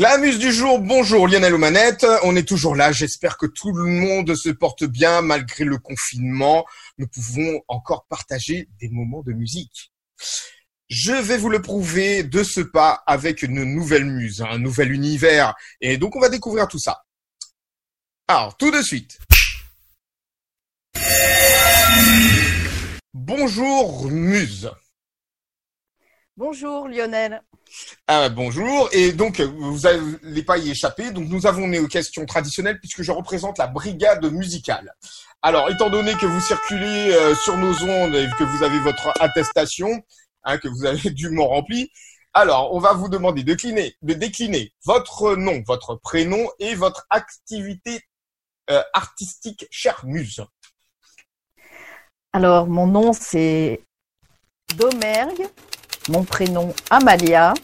la muse du jour, bonjour Lionel Omanette, on est toujours là, j'espère que tout le monde se porte bien malgré le confinement, nous pouvons encore partager des moments de musique. Je vais vous le prouver de ce pas avec une nouvelle muse, un nouvel univers, et donc on va découvrir tout ça. Alors, tout de suite. Bonjour Muse. Bonjour Lionel. Ah, bonjour. Et donc, vous n'allez pas y échapper. Donc, nous avons nos questions traditionnelles puisque je représente la brigade musicale. Alors, étant donné que vous circulez euh, sur nos ondes et que vous avez votre attestation, hein, que vous avez dûment rempli, alors, on va vous demander de, décliner, de décliner votre nom, votre prénom et votre activité euh, artistique, chère muse. Alors, mon nom, c'est Domergue, mon prénom Amalia,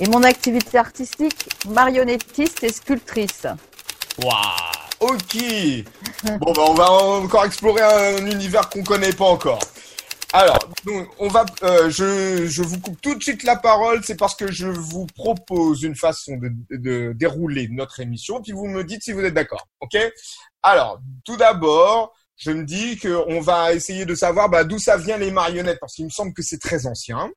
et mon activité artistique, marionnettiste et sculptrice. Waouh, ok. bon, bah, on va encore explorer un univers qu'on connaît pas encore. Alors, on va, euh, je, je vous coupe tout de suite la parole. C'est parce que je vous propose une façon de, de dérouler notre émission, puis vous me dites si vous êtes d'accord. Ok? Alors, tout d'abord, je me dis qu'on va essayer de savoir bah, d'où ça vient les marionnettes, parce qu'il me semble que c'est très ancien.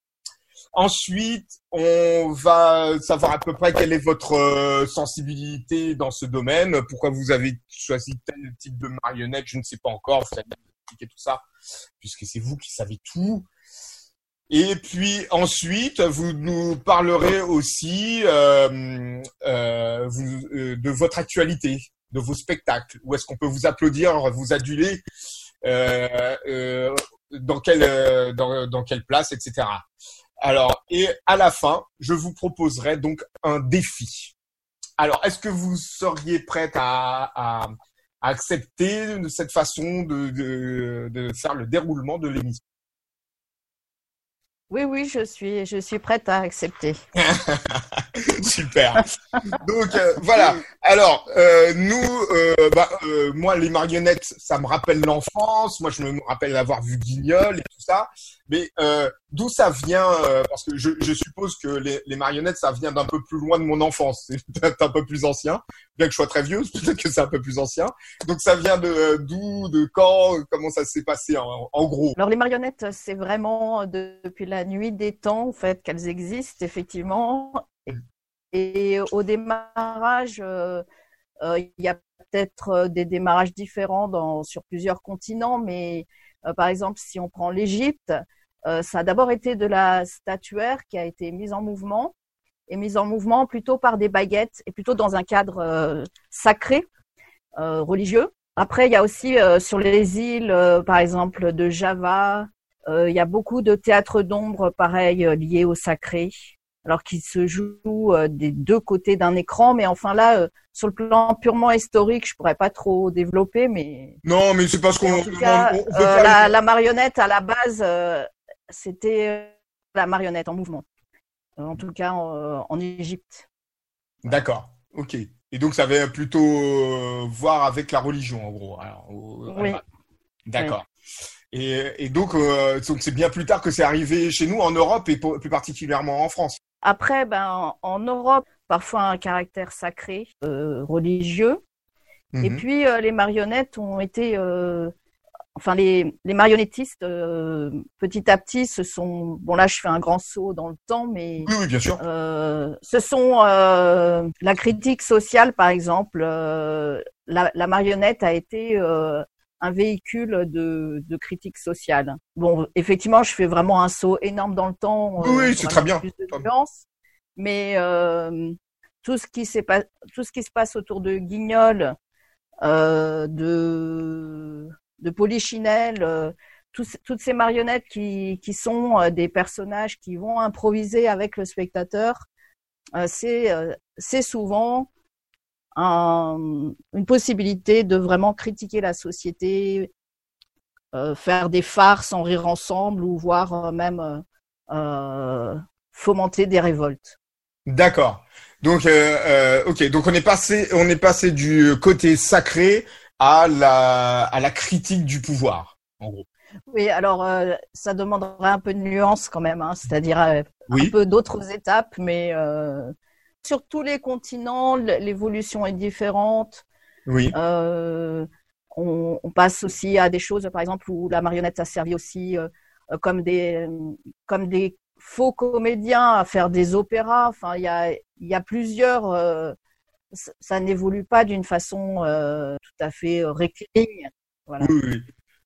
Ensuite, on va savoir à peu près quelle est votre euh, sensibilité dans ce domaine, pourquoi vous avez choisi tel type de marionnette, je ne sais pas encore, vous allez expliquer tout ça, puisque c'est vous qui savez tout. Et puis ensuite, vous nous parlerez aussi euh, euh, euh, de votre actualité, de vos spectacles. Où est-ce qu'on peut vous applaudir, vous aduler euh, dans quelle dans, dans quelle place, etc. Alors, et à la fin, je vous proposerai donc un défi. Alors, est-ce que vous seriez prête à, à, à accepter de cette façon de, de, de faire le déroulement de l'émission? Oui, oui, je suis, je suis prête à accepter. Super. Donc euh, voilà. Alors euh, nous, euh, bah, moi les marionnettes, ça me rappelle l'enfance. Moi je me rappelle avoir vu Guignol et tout ça. Mais euh, d'où ça vient euh, Parce que je, suppose que les, marionnettes, ça vient d'un peu plus loin de mon enfance. C'est peut-être un peu plus ancien, bien que je sois très vieux. Peut-être que c'est un peu plus ancien. Donc ça vient de d'où, de quand, comment ça s'est passé en, gros? Alors les marionnettes, c'est vraiment depuis la nuit des temps en fait qu'elles existent effectivement. Et au démarrage, euh, euh, il y a peut-être euh, des démarrages différents sur plusieurs continents, mais euh, par exemple, si on prend l'Égypte, euh, ça a d'abord été de la statuaire qui a été mise en mouvement et mise en mouvement plutôt par des baguettes et plutôt dans un cadre euh, sacré, religieux. Après, il y a aussi sur les îles, par exemple, de Java, il y a beaucoup de théâtres d'ombre, pareil, liés au sacré alors qu'il se joue euh, des deux côtés d'un écran. Mais enfin là, euh, sur le plan purement historique, je pourrais pas trop développer, mais non, mais c'est parce qu'on euh, la, la, marionnette à la base, euh, c'était la marionnette en mouvement. En tout cas, en, en Égypte. D'accord. Ok. Et donc, ça avait plutôt voir avec la religion, en gros. Alors, oui. D'accord. Oui. Et, et, donc, euh, c'est bien plus tard que c'est arrivé chez nous, en Europe et plus particulièrement en France. Après, ben, en Europe, parfois un caractère sacré, euh, religieux. Mm -hmm. Et puis, euh, les marionnettes ont été, euh, enfin, les, les marionnettistes, euh, petit à petit, se sont, bon là, je fais un grand saut dans le temps, mais oui, oui, bien sûr. Euh, ce sont euh, la critique sociale, par exemple. La, la, marionnette a été un véhicule de, de, critique sociale. Bon, effectivement, je fais vraiment un saut énorme dans le temps. Oui, euh, c'est très bien. Plus de nuances, mais euh, tout ce qui s'est pas, tout ce qui se passe autour de Guignol, euh, de de Polichinelle, euh, toutes ces marionnettes qui qui sont euh, des personnages qui vont improviser avec le spectateur, euh, c'est souvent un, une possibilité de vraiment critiquer la société, faire des farces en rire ensemble ou voire euh, même fomenter des révoltes. D'accord. Donc, ok. Donc on est passé, on est passé du côté sacré à la à la critique du pouvoir, en gros. Oui, alors euh, ça demanderait un peu de nuance quand même, hein, c'est-à-dire euh, oui. un peu d'autres étapes, mais sur tous les continents, l'évolution est différente. Oui. Euh, on, on, passe aussi à des choses, par exemple, où la marionnette a servi aussi euh, comme des comme des faux comédiens à faire des opéras. Enfin, il y a il y a plusieurs. Euh, ça n'évolue pas d'une façon euh, tout à fait rectiligne. Voilà. Oui, oui.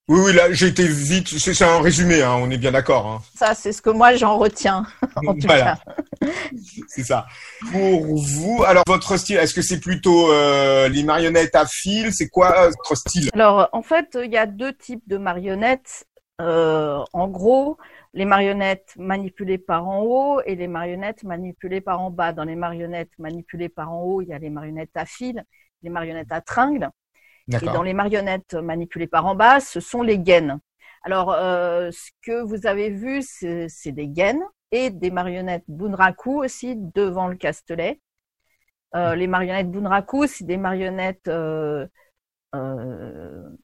Oui, oui, là, j'ai été vite. C'est un résumé, hein, on est bien d'accord. Hein. Ça, c'est ce que moi j'en retiens. En tout voilà. c'est ça. Pour vous, alors votre style, est-ce que c'est plutôt euh, les marionnettes à fil? C'est quoi votre style? Alors, en fait, il y a deux types de marionnettes. Euh, en gros, les marionnettes manipulées par en haut et les marionnettes manipulées par en bas. Dans les marionnettes manipulées par en haut, il y a les marionnettes à fil, les marionnettes à tringle. Et dans les marionnettes manipulées par en bas, ce sont les gaines. Alors, euh, ce que vous avez vu, c'est des gaines et des marionnettes bunraku aussi devant le castelet. Euh, les marionnettes bunraku, c'est des marionnettes euh,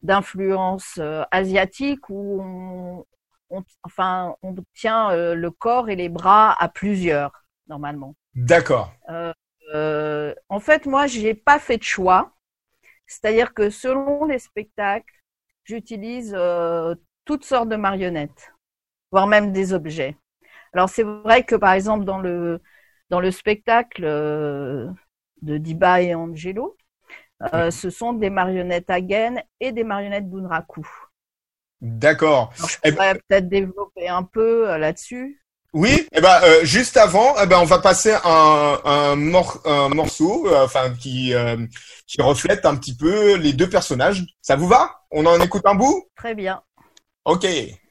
d'influence asiatique où on, on, enfin, on tient euh, le corps et les bras à plusieurs normalement. D'accord. en fait, moi, j'ai pas fait de choix. C'est-à-dire que selon les spectacles, j'utilise euh, toutes sortes de marionnettes, voire même des objets. Alors c'est vrai que par exemple dans le dans le spectacle euh, de Diba et Angelo, euh, ce sont des marionnettes à gaine et des marionnettes Bunraku. D'accord. Je eh pourrais ben peut-être développer un peu là-dessus. Oui, eh ben, euh, juste avant, eh ben, on va passer un, un, un morceau euh, enfin, qui, euh, qui reflète un petit peu les deux personnages. Ça vous va? On en écoute un bout? Très bien. Ok,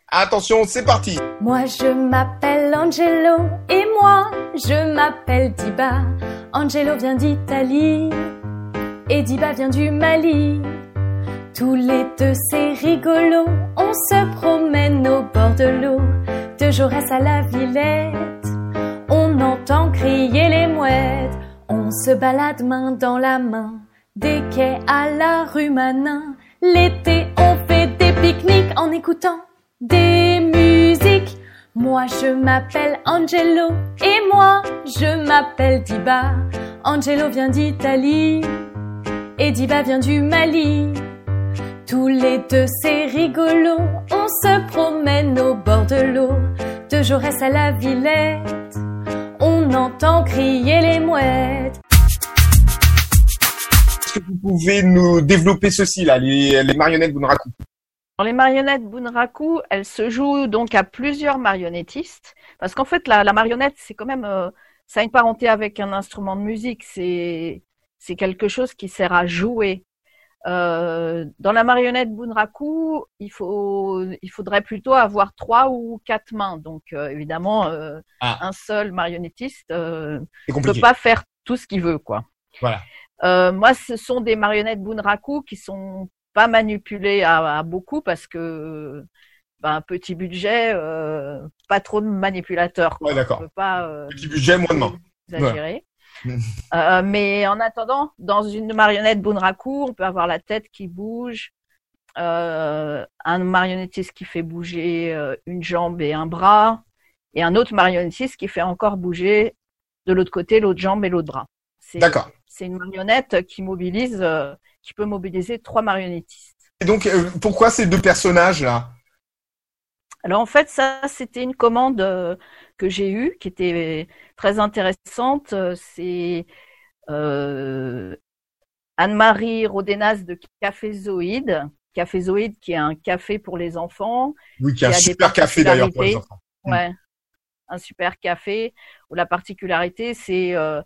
attention, c'est parti. Moi je m'appelle Angelo et moi je m'appelle Diba. Angelo vient d'Italie et Diba vient du Mali. Tous les deux c'est rigolo, on se promène au bord de l'eau de Jaurès à la Villette. On entend crier les mouettes, on se balade main dans la main, des quais à la rue Manin. L'été, on fait des pique-niques en écoutant des musiques. Moi, je m'appelle Angelo et moi, je m'appelle Diba. Angelo vient d'Italie et Diba vient du Mali. Tous les deux, c'est rigolo. On se promène au bord de l'eau. De Jaurès à la Villette, on entend crier les mouettes. Est-ce que vous pouvez nous développer ceci, là, les, marionnettes Bunraku? Les marionnettes Bunraku, elles se jouent donc à plusieurs marionnettistes, parce qu'en fait, la, marionnette, c'est quand même, euh, ça a une parenté avec un instrument de musique. C'est c'est quelque chose qui sert à jouer. Euh, dans la marionnette Bunraku, il faut, il faudrait plutôt avoir trois ou quatre mains. Donc euh, évidemment, euh, ah. un seul marionnettiste ne peut pas faire tout ce qu'il veut, quoi. Voilà. moi, ce sont des marionnettes Bunraku qui sont pas manipulées à, beaucoup parce que ben, petit budget, pas trop de manipulateurs. Ouais, d'accord. Petit budget, moins de mains. Exagéré. Euh, mais en attendant, dans une marionnette Bunraku, on peut avoir la tête qui bouge, euh, un marionnettiste qui fait bouger euh, une jambe et un bras, et un autre marionnettiste qui fait encore bouger de l'autre côté l'autre jambe et l'autre bras. D'accord. C'est une marionnette qui mobilise, qui peut mobiliser trois marionnettistes. Et donc, pourquoi ces deux personnages là alors en fait, ça, c'était une commande que j'ai eue, qui était très intéressante. C'est euh, Anne-Marie Rodenas de Café Zoïde. Café Zoïde, qui est un café pour les enfants. Oui, qui est un super café d'ailleurs pour les enfants. Mm. Ouais, un super café où la particularité, c'est euh,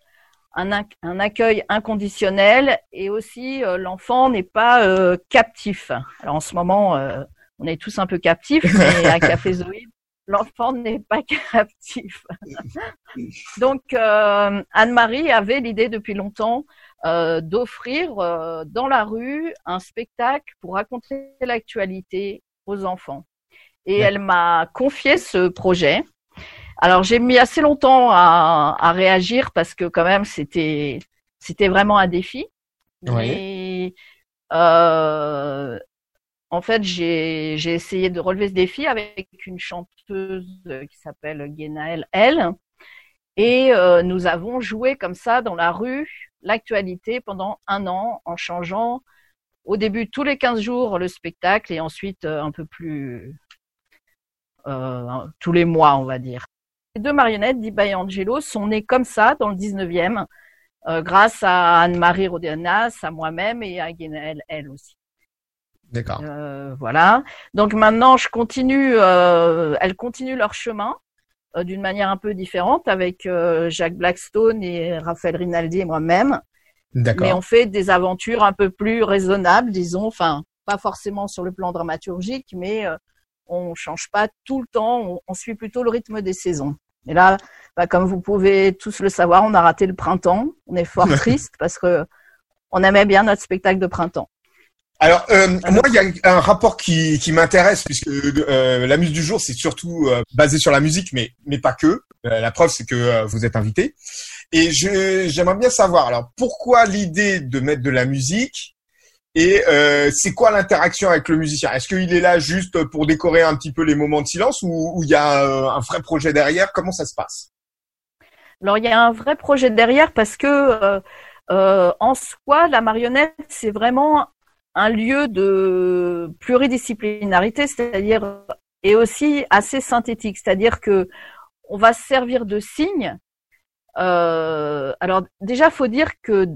un, un, accueil inconditionnel et aussi euh, l'enfant n'est pas euh, captif. Alors en ce moment, euh, on est tous un peu captifs, mais à Café Zoïde, l'enfant n'est pas captif. Donc, euh, Anne-Marie avait l'idée depuis longtemps euh, d'offrir euh, dans la rue un spectacle pour raconter l'actualité aux enfants. Et elle m'a confié ce projet. Alors, j'ai mis assez longtemps à, à, réagir parce que quand même, c'était c'était vraiment un défi. Euh, en fait, j'ai essayé de relever ce défi avec une chanteuse qui s'appelle Guénaëlle L, Et euh, nous avons joué comme ça dans la rue l'actualité pendant un an en changeant au début tous les 15 jours le spectacle et ensuite euh, un peu plus euh, tous les mois, on va dire. Les deux marionnettes d'Iba et Angelo sont nées comme ça dans le 19e euh, grâce à Anne-Marie Rodenas, à moi-même et à Guénel, elle aussi. D'accord. Euh, voilà. Donc maintenant, je continue, euh, elles continuent leur chemin euh, d'une manière un peu différente avec euh, Jacques Blackstone et Raphaël Rinaldi et moi-même. Mais D'accord. on fait des aventures un peu plus raisonnables, disons, enfin, pas forcément sur le plan dramaturgique, mais euh, on change pas tout le temps, on, on suit plutôt le rythme des saisons. Et là, bah, comme vous pouvez tous le savoir, on a raté le printemps. On est fort triste parce que on aimait bien notre spectacle de printemps. Alors, euh, moi, il y a un rapport qui, qui m'intéresse, puisque euh, la muse du jour, c'est surtout euh, basé sur la musique, mais, mais pas que. Euh, la preuve, c'est que euh, vous êtes invité. Et je, j'aimerais bien savoir, alors, pourquoi l'idée de mettre de la musique et euh, c'est quoi l'interaction avec le musicien? Est-ce qu'il est là juste pour décorer un petit peu les moments de silence ou il y a un vrai projet derrière? Comment ça se passe? Alors il y a un vrai projet derrière parce que euh, euh, en soi, la marionnette, c'est vraiment un lieu de pluridisciplinarité, c'est-à-dire et aussi assez synthétique, c'est-à-dire que on va se servir de signes. Euh, alors déjà, faut dire que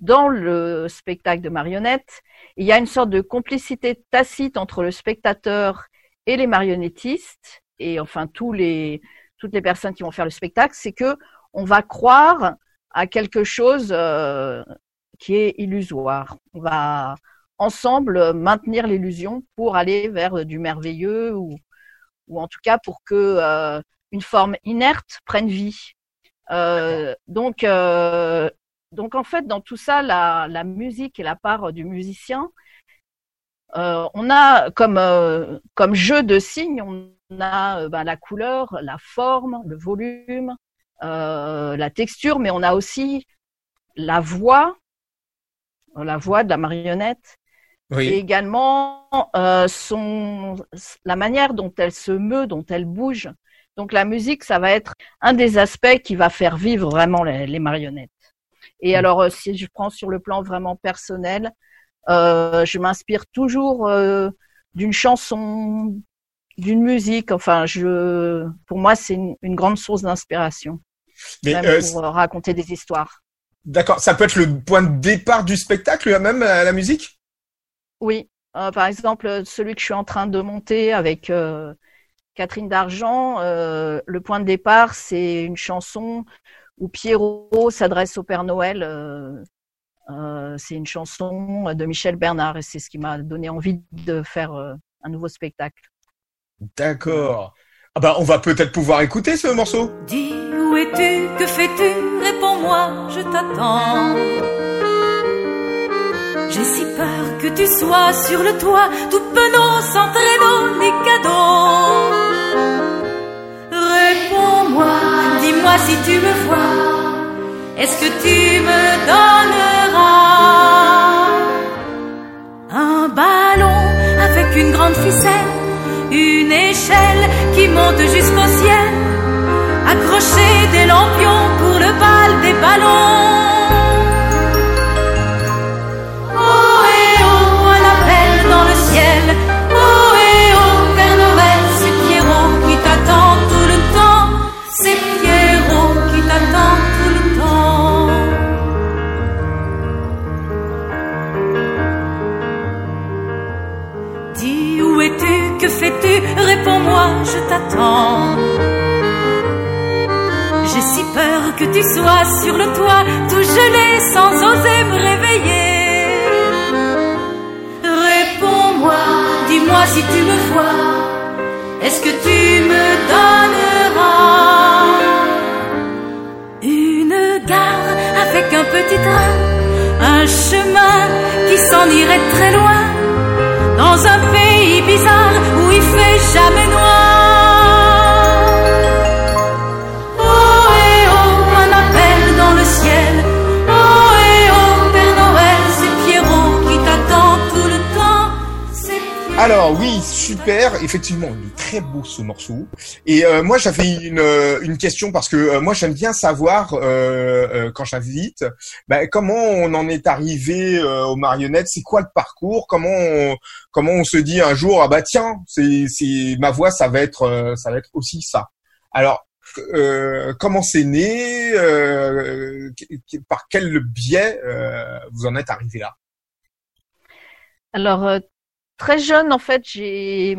dans le spectacle de marionnettes, il y a une sorte de complicité tacite entre le spectateur et les marionnettistes et enfin tous les toutes les personnes qui vont faire le spectacle, c'est que on va croire à quelque chose euh, qui est illusoire. On va ensemble maintenir l'illusion pour aller vers du merveilleux ou, en tout cas pour que euh, une forme inerte prenne vie. Euh, donc, euh, en fait, dans tout ça, la, musique et la part du musicien, euh, on a comme euh, jeu de signes, on a euh, ben, la couleur, la forme, le volume, euh, la texture, mais on a aussi la voix, la voix de la marionnette, et également euh, son la manière dont elle se meut, dont elle bouge. Donc la musique, ça va être un des aspects qui va faire vivre vraiment les, les marionnettes. Et Mm. alors, euh, si je prends sur le plan vraiment personnel, euh, je m'inspire toujours euh, d'une chanson, d'une musique. Enfin, je, pour moi, c'est une, une grande source d'inspiration, Mais même euh, pour euh, raconter des histoires. d'accord, ça peut être le point de départ du spectacle, même la, la musique? Oui, euh, par exemple, celui que je suis en train de monter avec euh, Catherine Dargent, euh, le point de départ, c'est une chanson où Pierrot s'adresse au Père Noël. euh, euh, c'est une chanson de Michel Bernard et c'est ce qui m'a donné envie de faire euh, un nouveau spectacle. D'accord. Ah bah, on va peut-être pouvoir écouter ce morceau. Dis où es-tu, que fais-tu? Réponds-moi, je t'attends. J'ai si peur que tu sois sur le toit, tout penaud, sans traîneau ni cadeau. Réponds-moi, dis-moi si tu me vois. Est-ce que tu me donneras sur le toit, tout gelé sans oser me réveiller. Réponds-moi, dis-moi si tu me vois. Est-ce que tu me donneras une gare avec un petit train, un chemin qui s'en irait très loin, dans un pays bizarre où il fait jamais noir? Alors oui, super. Effectivement, il est très beau ce morceau. Et euh, moi, j'avais une, euh, une question parce que euh, moi, j'aime bien savoir euh, euh, quand j'invite, bah, comment on en est arrivé euh, aux marionnettes? C'est quoi le parcours? Comment on, comment on se dit un jour ah bah tiens, c'est c'est ma voix, ça va être ça va être aussi ça. Alors comment c'est né? Par quel biais vous en êtes arrivé là? Alors, très jeune, en fait, j'ai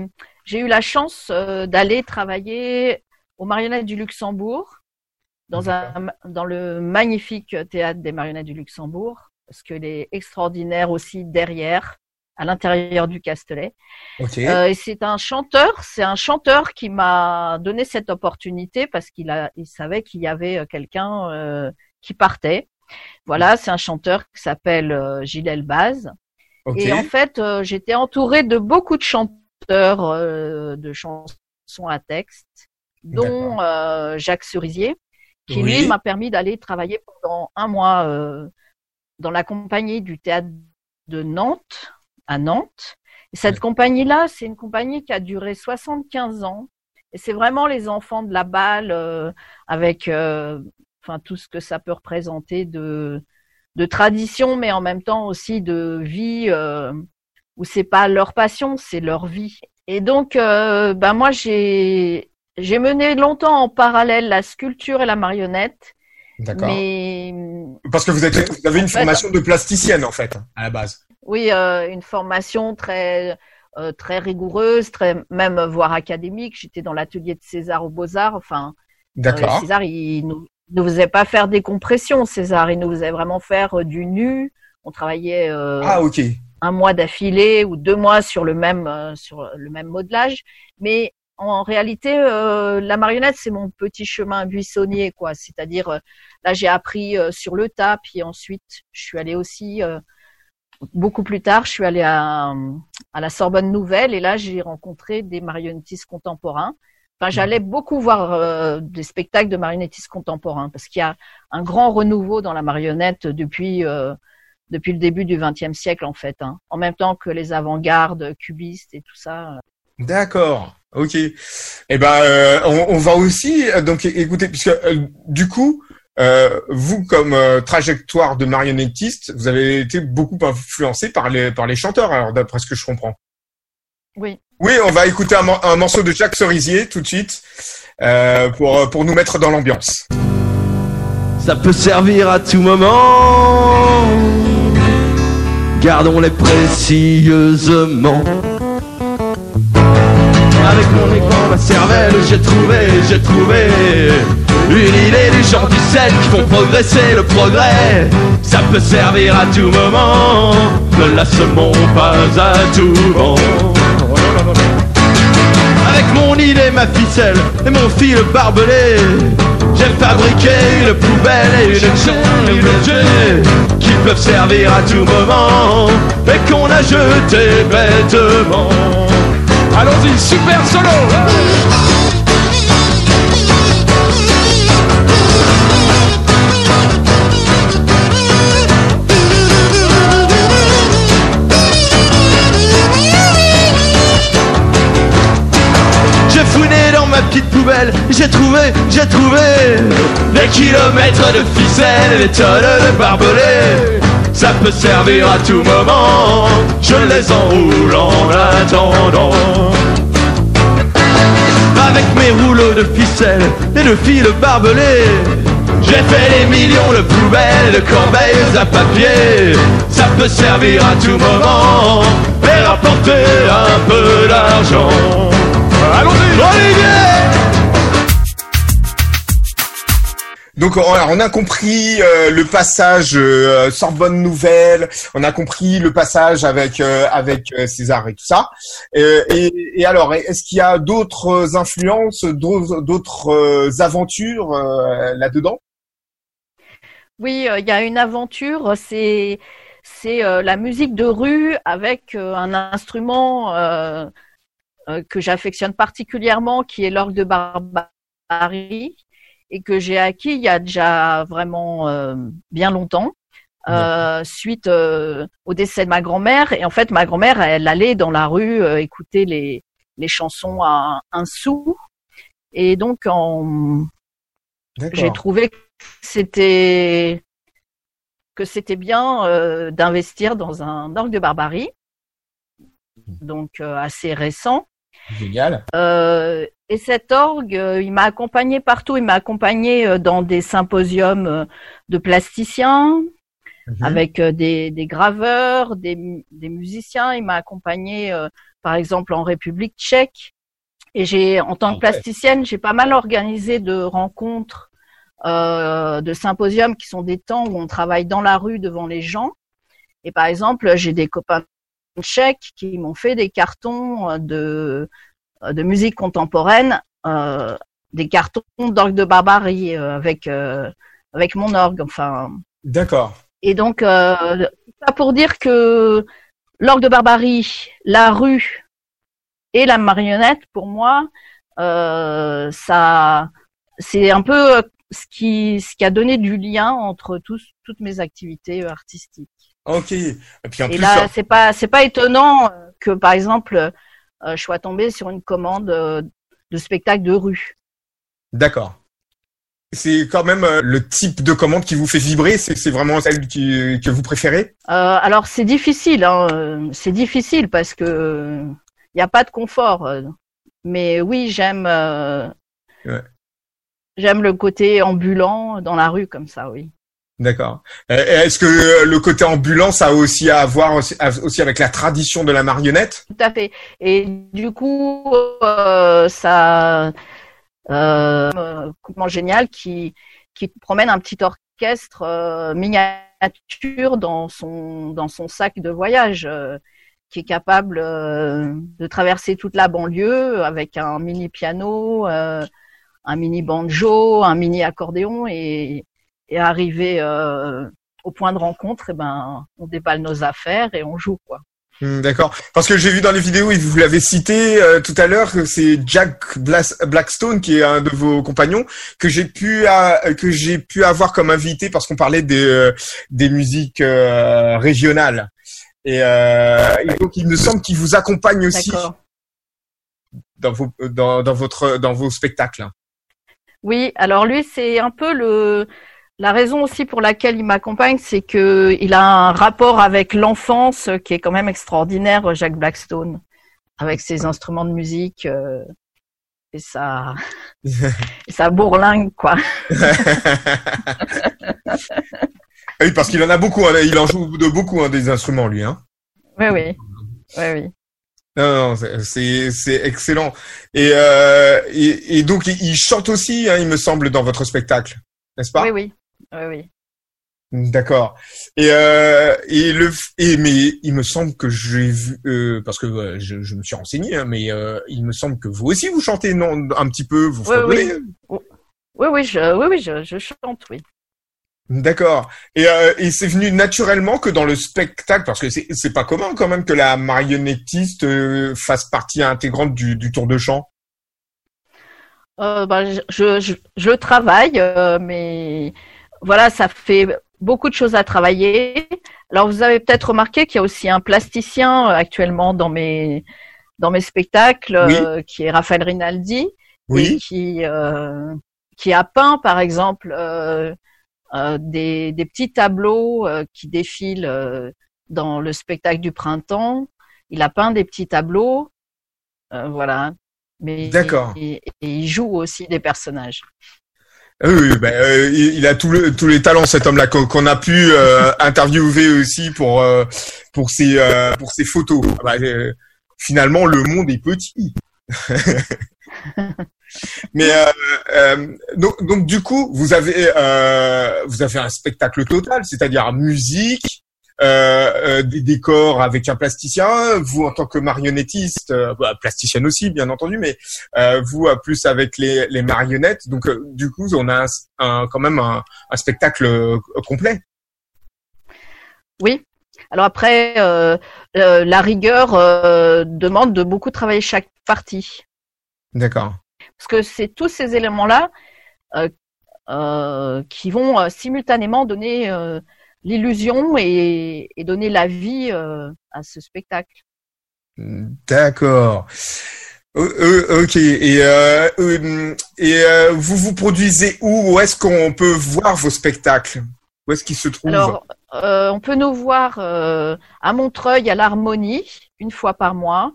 eu la chance euh, d'aller travailler aux marionnettes du Luxembourg, dans, un, dans le magnifique théâtre des marionnettes du Luxembourg, parce qu'il est extraordinaire aussi derrière, à l'intérieur du Castellet. Ok. Euh, et c'est un chanteur, c'est un chanteur qui m'a donné cette opportunité parce qu'il a, il savait qu'il y avait euh, quelqu'un euh, qui partait. Voilà, c'est un chanteur qui s'appelle euh, Gilles Elbaz. Et en fait, euh, j'étais entourée de beaucoup de chanteurs euh, de chansons à texte, dont euh, Jacques Cerisier, qui Oui. lui m'a permis d'aller travailler pendant un mois euh, dans la compagnie du théâtre de Nantes, à Nantes. Et cette compagnie-là, c'est une compagnie qui a duré 75 ans. Et c'est vraiment les enfants de la balle euh, avec euh, enfin tout ce que ça peut représenter de de tradition, mais en même temps aussi de vie euh, où c'est pas leur passion, c'est leur vie. Et donc, euh, ben moi j'ai j'ai mené longtemps en parallèle la sculpture et la marionnette, D'accord. mais Parce que vous, êtes, vous avez une En fait- formation de plasticienne en fait à la base. oui, euh, une formation très euh, très rigoureuse, très même voire académique. J'étais dans l'atelier de César aux Beaux Arts. Enfin, D'accord. César, il nous, nous faisait pas faire des compressions. César, il nous faisait vraiment faire euh, du nu. On travaillait euh, Ah un mois d'affilée ou deux mois sur le même euh, sur le même modelage. Mais en réalité, euh, la marionnette, c'est mon petit chemin buissonnier, quoi. C'est-à-dire, euh, là, j'ai appris euh, sur le tas, puis ensuite, je suis allée aussi euh, beaucoup plus tard, je suis allée à, à la Sorbonne Nouvelle, et là, j'ai rencontré des marionnettistes contemporains. Enfin, j'allais beaucoup voir euh, des spectacles de marionnettistes contemporains parce qu'il y a un grand renouveau dans la marionnette depuis euh, depuis le début du XXe siècle en fait, hein. en même temps que les avant-gardes cubistes et tout ça. D'accord. Ok. Eh ben, euh, on, on va aussi euh, donc é- écoutez, puisque euh, du coup, euh, vous comme euh, trajectoire de marionnettiste, vous avez été beaucoup influencé par les par les chanteurs, alors d'après ce que je comprends. Oui. Oui, on va écouter un, mor- un morceau de Jacques Cerisier tout de suite euh, pour pour nous mettre dans l'ambiance. Ça peut servir à tout moment. Gardons-les précieusement. Avec mon écran, ma cervelle, j'ai trouvé, j'ai trouvé une idée des gens du sel qui font progresser le progrès. Ça peut servir à tout moment. Ne la semons pas à tout vent. Ficelle et mon fil barbelé. J'ai fabriqué une poubelle et une chaîne une objet Qui peuvent servir à tout moment Et qu'on a jeté bêtement. Allons-y, super solo J'ai petite poubelle, j'ai trouvé, j'ai trouvé Des kilomètres de ficelles des tonnes de barbelés. Ça peut servir à tout moment, je les enroule en attendant. Avec mes rouleaux de ficelles et de fils barbelés j'ai fait des millions de poubelles, de corbeilles à papier. Ça peut servir à tout moment Et rapporter un peu d'argent Allons-y. Olivier Donc on a, compris euh, le passage euh, Sorbonne Nouvelle, on a compris le passage avec euh, avec euh, César et tout ça. Euh, et, et alors, est-ce qu'il y a d'autres influences, d'autres aventures euh, là-dedans? Oui, euh, il y a une aventure, c'est c'est euh, la musique de rue avec euh, un instrument que j'affectionne particulièrement, qui est l'orgue de barbarie, et que j'ai acquis il y a déjà vraiment euh, bien longtemps. euh, suite euh, au décès de ma grand-mère. Et en fait, ma grand-mère, elle allait dans la rue euh, écouter les, les chansons à un sou. Et donc, en, j'ai trouvé que c'était que c'était bien euh, d'investir dans un orgue de barbarie, donc euh, assez récent. Génial. Euh, et cet orgue, euh, il m'a accompagné partout. Il m'a accompagné euh, dans des symposiums de plasticiens, Mhm. avec des, des graveurs, des, mu- des musiciens. Il m'a accompagné, euh, par exemple, en République tchèque. Et j'ai, en tant que plasticienne, j'ai pas mal organisé de rencontres, euh, de symposiums qui sont des temps où on travaille dans la rue devant les gens. Et par exemple, j'ai des copains tchèques qui m'ont fait des cartons euh, de, euh, de musique contemporaine, euh, des cartons d'orgue de barbarie euh, avec euh, avec mon orgue. Enfin, D'accord. et donc, euh, ça pour dire que l'orgue de barbarie, la rue et la marionnette, pour moi, euh, ça, c'est un peu ce qui, ce qui a donné du lien entre tous, toutes mes activités artistiques. Ok. Et puis en Et plus, là, c'est pas, c'est pas étonnant euh, que, par exemple, euh, je sois tombée sur une commande euh, de spectacle de rue. d'accord. C'est quand même euh, le type de commande qui vous fait vibrer. C'est vraiment celle qui, que vous préférez? Alors c'est difficile, hein, c'est difficile parce que il n'y a pas de confort. Mais oui, j'aime, Ouais. j'aime le côté ambulant dans la rue comme ça, oui. D'accord. Euh, Est-ce que euh, le côté ambulant, ça a aussi à voir aussi, avec la tradition de la marionnette? Tout à fait. Et du coup, euh, ça, euh, génial qui qui promène un petit orchestre euh, miniature dans son dans son sac de voyage, qui est capable de traverser toute la banlieue avec un mini piano, un mini banjo, un mini accordéon et et arriver euh, au point de rencontre, et ben on déballe nos affaires et on joue quoi. Hmm, D'accord. Parce que j'ai vu dans les vidéos, et vous l'avez cité euh, tout à l'heure, que c'est Jack Blas- Blackstone qui est un de vos compagnons que j'ai pu à- que j'ai pu avoir comme invité parce qu'on parlait des euh, des musiques euh, régionales. Et, euh, et donc il me semble qu'il vous accompagne aussi dans vos dans, dans votre dans vos spectacles. Oui, alors lui, c'est un peu le la raison aussi pour laquelle il m'accompagne, c'est que il a un rapport avec l'enfance qui est quand même extraordinaire, Jacques Blackstone, avec ses instruments de musique euh, et sa et sa bourlingue quoi. Ah oui, parce qu'il en a beaucoup. hein, il en joue de beaucoup hein, des instruments lui. Hein. Oui, oui, oui, oui. Non, non, c'est- excellent. Et, euh, et et donc il il chante aussi, hein, il me semble, dans votre spectacle, n'est-ce pas? Oui, oui, oui, oui. D'accord. Et euh, et le et mais il me semble que j'ai vu euh, parce que euh, je, je me suis renseigné, hein, mais euh, il me semble que vous aussi vous chantez non un petit peu, vous Oui, fredonnez. Oui, oui, je, oui, oui, je, je chante, oui. D'accord. Et, euh, et c'est venu naturellement que dans le spectacle, parce que c'est c'est pas commun quand même que la marionnettiste euh, fasse partie intégrante du, du tour de chant. Euh, bah, je, je, je, je travaille, euh, mais voilà, ça fait beaucoup de choses à travailler. Alors, vous avez peut-être remarqué qu'il y a aussi un plasticien euh, actuellement dans mes dans mes spectacles, euh, qui est Raphaël Rinaldi, et Oui. qui euh, qui a peint, par exemple, euh, euh, des des petits tableaux euh, qui défilent euh, dans le spectacle du printemps. Il a peint des petits tableaux, euh, voilà. Mais D'accord. Et, et il joue aussi des personnages. Ah Oui, ben, euh, il a tout le, tous les talents cet homme-là qu'on a pu euh, interviewer aussi pour euh, pour ses euh, pour ses photos. Ah bah, euh, finalement, le monde est petit. Mais euh, donc, donc du coup, vous avez vous avez un spectacle total, c'est-à-dire musique, euh, euh, des décors avec un plasticien, vous en tant que marionnettiste, euh, bah, plasticienne aussi bien entendu, mais vous plus avec les, les marionnettes. Donc du coup, on a un, un- quand même un, un spectacle complet. Oui. Alors après, euh, euh, la rigueur euh, demande de beaucoup travailler chaque partie. D'accord. Parce que c'est tous ces éléments-là qui vont simultanément donner l'illusion et, et, donner la vie euh, à ce spectacle. D'accord. ok. Et, euh, et vous vous produisez où? Où est-ce qu'on peut voir vos spectacles? Où est-ce qu'ils se trouvent? Alors, on peut nous voir à Montreuil à l'Harmonie une fois par mois.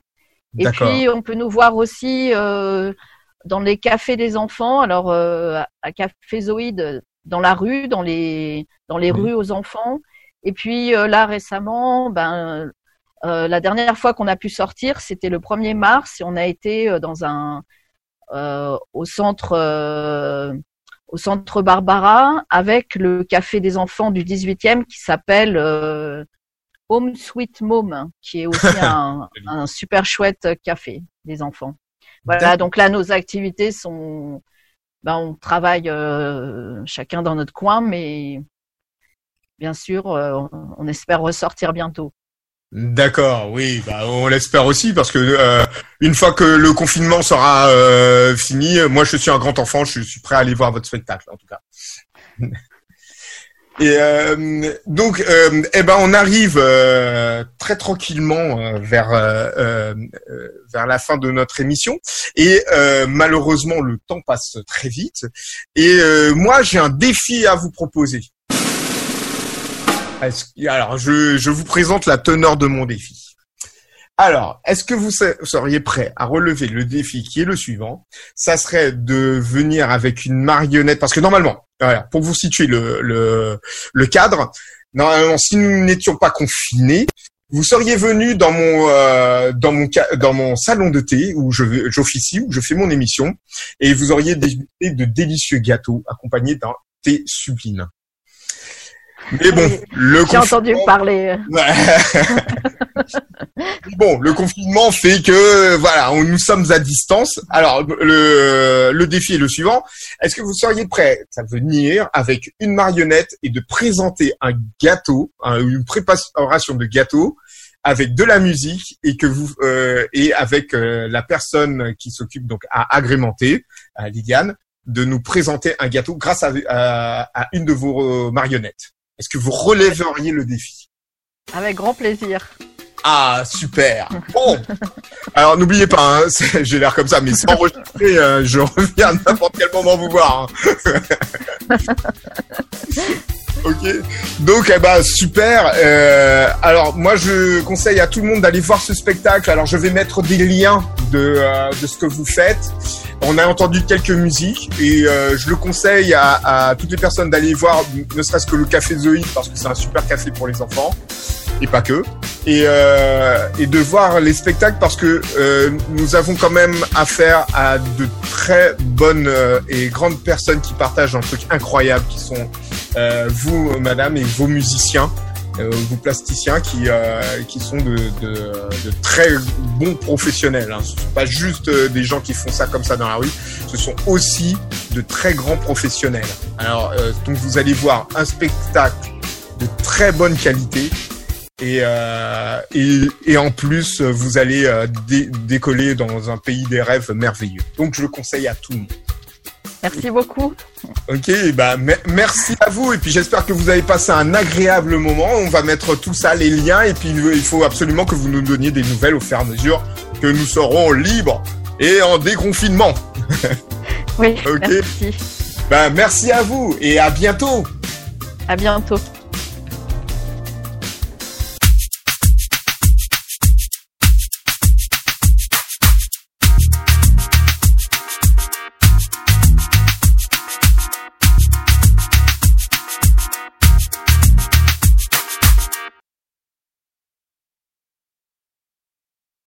Et puis on peut nous voir aussi dans les cafés des enfants. Alors à Café Zoïde dans la rue, dans les dans les rues aux enfants. Et puis euh, là récemment, ben euh, la dernière fois qu'on a pu sortir, c'était le 1er mars et on a été euh, dans un au centre au centre Barbara avec le café des enfants du 18e qui s'appelle Home Sweet Mom, qui est aussi un, un, super chouette café des enfants. Voilà, donc là nos activités sont ben, on travaille euh, chacun dans notre coin, mais bien sûr, euh, on, espère ressortir bientôt. D'accord, oui, bah, on l'espère aussi parce que euh, une fois que le confinement sera fini, moi je suis un grand enfant, je suis prêt à aller voir votre spectacle en tout cas. Et euh, donc, euh, eh ben, on arrive euh, très tranquillement vers vers la fin de notre émission. Et malheureusement, le temps passe très vite. Et moi, j'ai un défi à vous proposer. Alors, je, je vous présente la teneur de mon défi. Alors, est-ce que vous seriez prêt à relever le défi qui est le suivant? Ça serait de venir avec une marionnette, parce que normalement, voilà, pour vous situer le, le, cadre, normalement, si nous n'étions pas confinés, vous seriez venu dans mon euh, dans mon dans mon salon de thé où je j'officie où je fais mon émission et vous auriez des de délicieux gâteaux accompagnés d'un thé sublime. Mais bon, le J'ai entendu parler. bon, le confinement fait que voilà, nous sommes à distance. Alors le, le défi est le suivant est-ce que vous seriez prêt à venir avec une marionnette et de présenter un gâteau, une préparation de gâteau avec de la musique et que vous euh, et avec euh, la personne qui s'occupe donc à agrémenter, à Liliane, de nous présenter un gâteau grâce à, à une de vos marionnettes? Est-ce que vous relèveriez le défi? Avec grand plaisir. Ah, super. Bon. Alors, n'oubliez pas, hein, j'ai l'air comme ça, mais sans enregistré, euh, je reviens à n'importe quel moment vous voir. Hein. ok. Donc, eh ben, super. Euh, alors, moi, je conseille à tout le monde d'aller voir ce spectacle. Alors, je vais mettre des liens de, euh, de ce que vous faites. On a entendu quelques musiques et euh, je le conseille à, à toutes les personnes d'aller voir, ne serait-ce que le Café Zoïde, parce que c'est un super café pour les enfants et pas que, et, euh, et de voir les spectacles parce que euh, nous avons quand même affaire à de très bonnes euh, et grandes personnes qui partagent un truc incroyable, qui sont euh, vous, madame, et vos musiciens. Euh, vos plasticiens qui qui sont de, de, de, très bons professionnels. Hein. Ce sont pas juste des gens qui font ça comme ça dans la rue. Ce sont aussi de très grands professionnels. Alors donc vous allez voir un spectacle de très bonne qualité et, euh, et, et, en plus, vous allez euh, décoller dans un pays des rêves merveilleux. Donc, je le conseille à tout le monde. Merci beaucoup. Ok, bah merci à vous et puis j'espère que vous avez passé un agréable moment. On va mettre tout ça, les liens et puis il faut absolument que vous nous donniez des nouvelles au fur et à mesure que nous serons libres et en déconfinement. Oui. Merci. Bah merci à vous et à bientôt. À bientôt.